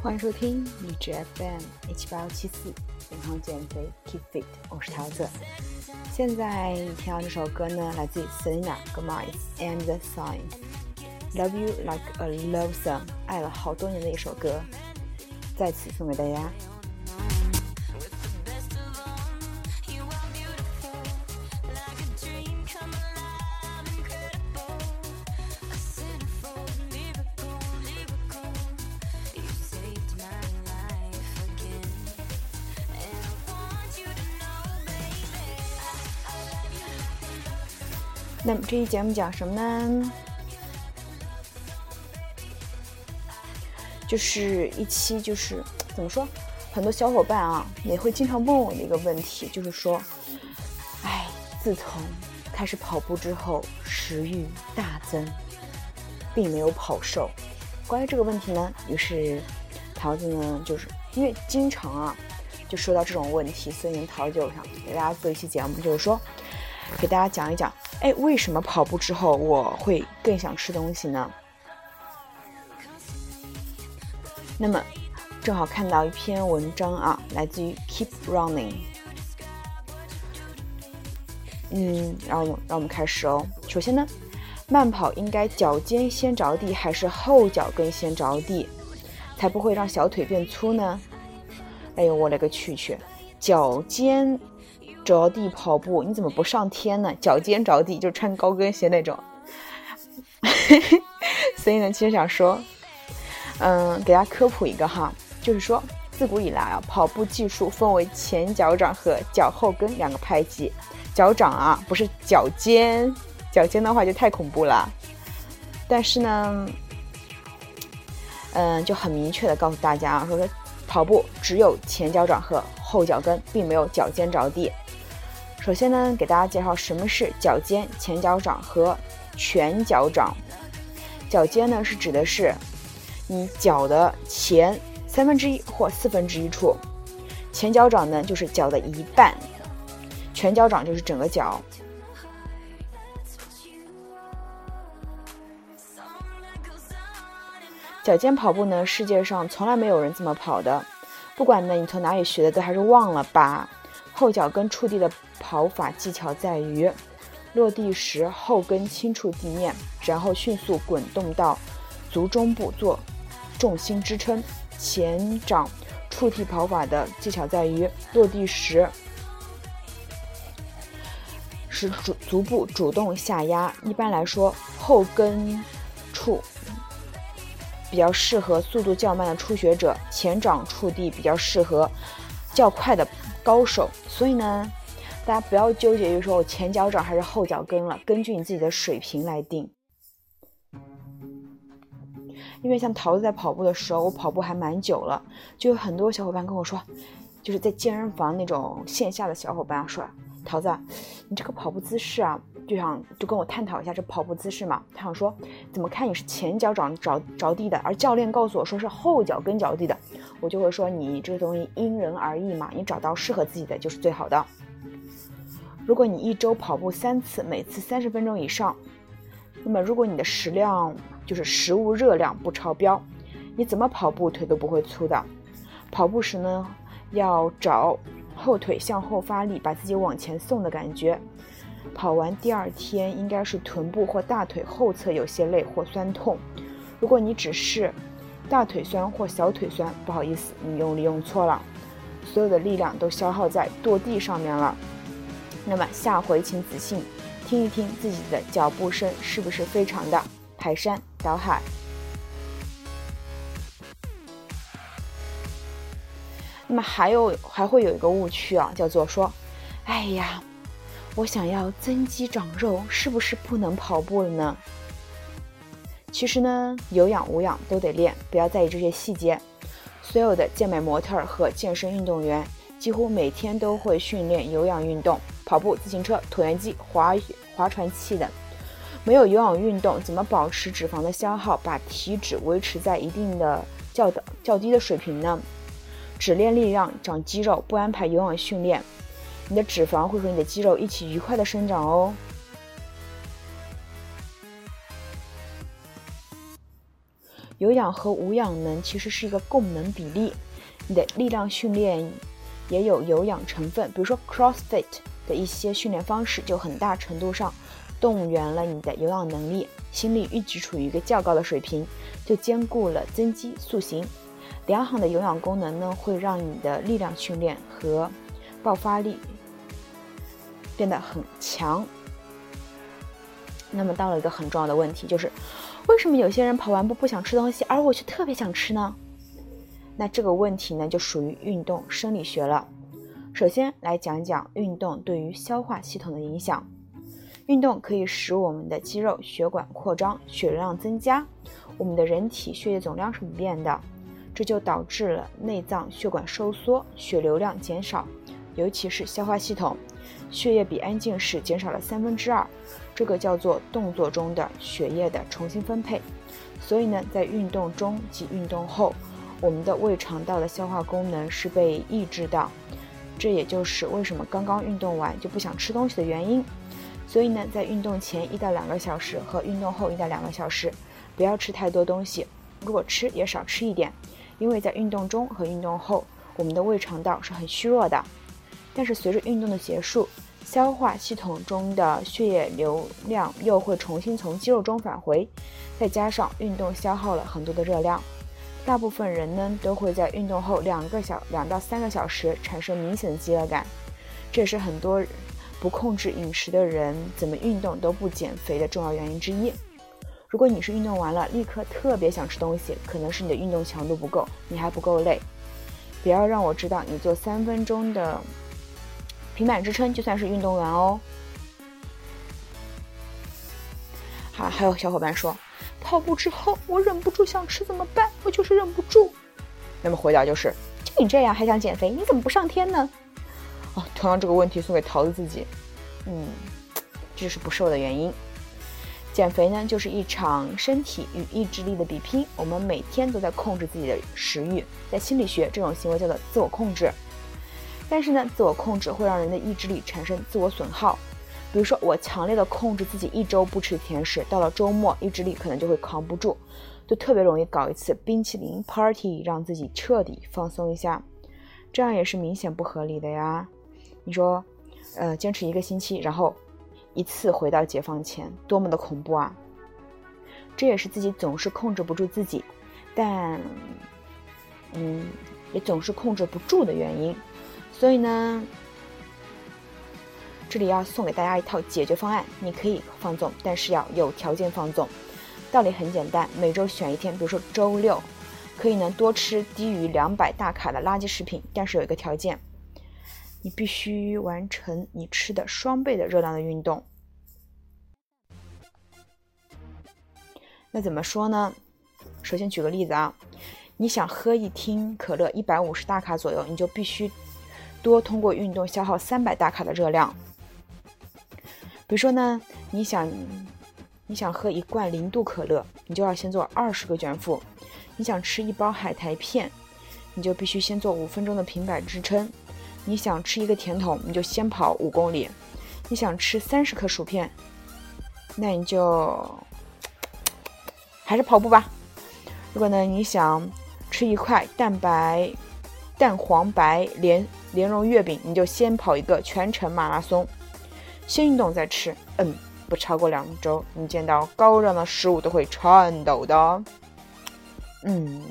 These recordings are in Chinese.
欢迎收听荔枝 FM 一七八幺七四，健康减肥 Keep Fit，我是桃子。现在听到这首歌呢，来自于 Selena Gomez and the Sign，Love You Like a Love Song，爱了好多年的一首歌，再次送给大家。那么这期节目讲什么呢？就是一期就是怎么说，很多小伙伴啊也会经常问我的一个问题，就是说，哎，自从开始跑步之后，食欲大增，并没有跑瘦。关于这个问题呢，于是桃子呢，就是因为经常啊就说到这种问题，所以呢，桃子就想给大家做一期节目，就是说给大家讲一讲。哎，为什么跑步之后我会更想吃东西呢？那么，正好看到一篇文章啊，来自于 Keep Running。嗯，让我让我们开始哦。首先呢，慢跑应该脚尖先着地，还是后脚跟先着地，才不会让小腿变粗呢？哎呦，我勒个去去，脚尖。着地跑步，你怎么不上天呢？脚尖着地就穿高跟鞋那种。所以呢，其实想说，嗯，给大家科普一个哈，就是说，自古以来啊，跑步技术分为前脚掌和脚后跟两个派系。脚掌啊，不是脚尖，脚尖的话就太恐怖了。但是呢，嗯，就很明确的告诉大家啊，说跑步只有前脚掌和后脚跟，并没有脚尖着地。首先呢，给大家介绍什么是脚尖、前脚掌和全脚掌。脚尖呢是指的是你脚的前三分之一或四分之一处，前脚掌呢就是脚的一半，全脚掌就是整个脚。脚尖跑步呢，世界上从来没有人这么跑的，不管呢你从哪里学的，都还是忘了吧。后脚跟触地的跑法技巧在于，落地时后跟轻触地面，然后迅速滚动到足中部做重心支撑。前掌触地跑法的技巧在于，落地时使足足部主动下压。一般来说，后跟触比较适合速度较慢的初学者，前掌触地比较适合较快的。高手，所以呢，大家不要纠结于说我前脚掌还是后脚跟了，根据你自己的水平来定。因为像桃子在跑步的时候，我跑步还蛮久了，就有很多小伙伴跟我说，就是在健身房那种线下的小伙伴说，桃子，你这个跑步姿势啊。就想就跟我探讨一下这跑步姿势嘛，他想说怎么看你是前脚掌着着地的，而教练告诉我说是后脚跟着地的，我就会说你这个东西因人而异嘛，你找到适合自己的就是最好的。如果你一周跑步三次，每次三十分钟以上，那么如果你的食量就是食物热量不超标，你怎么跑步腿都不会粗的。跑步时呢，要找后腿向后发力，把自己往前送的感觉。跑完第二天应该是臀部或大腿后侧有些累或酸痛。如果你只是大腿酸或小腿酸，不好意思，你用力用错了，所有的力量都消耗在跺地上面了。那么下回请仔细听一听自己的脚步声是不是非常的排山倒海。那么还有还会有一个误区啊，叫做说，哎呀。我想要增肌长肉，是不是不能跑步了呢？其实呢，有氧无氧都得练，不要在意这些细节。所有的健美模特和健身运动员几乎每天都会训练有氧运动，跑步、自行车、椭圆机、划划船器等。没有有氧运动，怎么保持脂肪的消耗，把体脂维持在一定的较的较低的水平呢？只练力量长肌肉，不安排有氧训练，你的脂肪会和你的肌肉一起愉快的生长哦。有氧和无氧能其实是一个供能比例，你的力量训练也有有氧成分，比如说 CrossFit 的一些训练方式就很大程度上动员了你的有氧能力，心率一直处于一个较高的水平，就兼顾了增肌塑形。良好的有氧功能呢，会让你的力量训练和爆发力变得很强。那么到了一个很重要的问题，就是为什么有些人跑完步不想吃东西，而我却特别想吃呢？那这个问题呢，就属于运动生理学了。首先来讲讲运动对于消化系统的影响。运动可以使我们的肌肉、血管扩张，血流量增加，我们的人体血液总量是不变的。这就导致了内脏血管收缩，血流量减少，尤其是消化系统，血液比安静时减少了三分之二，这个叫做动作中的血液的重新分配。所以呢，在运动中及运动后，我们的胃肠道的消化功能是被抑制的，这也就是为什么刚刚运动完就不想吃东西的原因。所以呢，在运动前一到两个小时和运动后一到两个小时，不要吃太多东西，如果吃也少吃一点。因为在运动中和运动后，我们的胃肠道是很虚弱的。但是随着运动的结束，消化系统中的血液流量又会重新从肌肉中返回，再加上运动消耗了很多的热量，大部分人呢都会在运动后两个小两到三个小时产生明显的饥饿感。这也是很多不控制饮食的人怎么运动都不减肥的重要原因之一。如果你是运动完了立刻特别想吃东西，可能是你的运动强度不够，你还不够累。不要让我知道你做三分钟的平板支撑就算是运动完哦。好，还有小伙伴说，跑步之后我忍不住想吃怎么办？我就是忍不住。那么回答就是，就你这样还想减肥，你怎么不上天呢？同样这个问题送给桃子自己。嗯，这就是不瘦的原因。减肥呢，就是一场身体与意志力的比拼。我们每天都在控制自己的食欲，在心理学，这种行为叫做自我控制。但是呢，自我控制会让人的意志力产生自我损耗。比如说，我强烈的控制自己一周不吃甜食，到了周末，意志力可能就会扛不住，就特别容易搞一次冰淇淋 party，让自己彻底放松一下。这样也是明显不合理的呀。你说，呃，坚持一个星期，然后。一次回到解放前，多么的恐怖啊！这也是自己总是控制不住自己，但，嗯，也总是控制不住的原因。所以呢，这里要送给大家一套解决方案：你可以放纵，但是要有条件放纵。道理很简单，每周选一天，比如说周六，可以呢多吃低于两百大卡的垃圾食品，但是有一个条件。你必须完成你吃的双倍的热量的运动。那怎么说呢？首先举个例子啊，你想喝一听可乐一百五十大卡左右，你就必须多通过运动消耗三百大卡的热量。比如说呢，你想你想喝一罐零度可乐，你就要先做二十个卷腹；你想吃一包海苔片，你就必须先做五分钟的平板支撑。你想吃一个甜筒，你就先跑五公里；你想吃三十克薯片，那你就还是跑步吧。如果呢你想吃一块蛋白蛋黄白莲莲蓉月饼，你就先跑一个全程马拉松，先运动再吃。嗯，不超过两周，你见到高热量的食物都会颤抖的。嗯。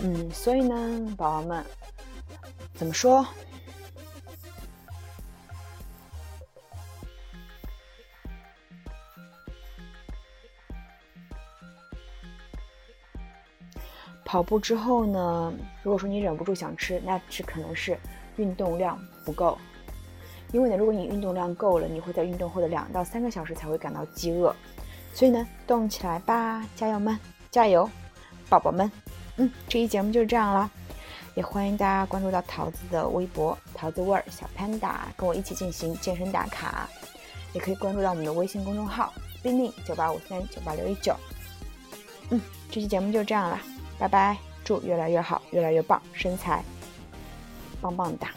嗯，所以呢，宝宝们，怎么说？跑步之后呢，如果说你忍不住想吃，那是可能是运动量不够。因为呢，如果你运动量够了，你会在运动后的两到三个小时才会感到饥饿。所以呢，动起来吧，家友们，加油，宝宝们。嗯，这期节目就是这样了，也欢迎大家关注到桃子的微博“桃子味儿小 panda”，跟我一起进行健身打卡。也可以关注到我们的微信公众号“ b i n i 九八五三九八六一九”。嗯，这期节目就这样了。拜拜，祝越来越好，越来越棒，身材棒棒哒。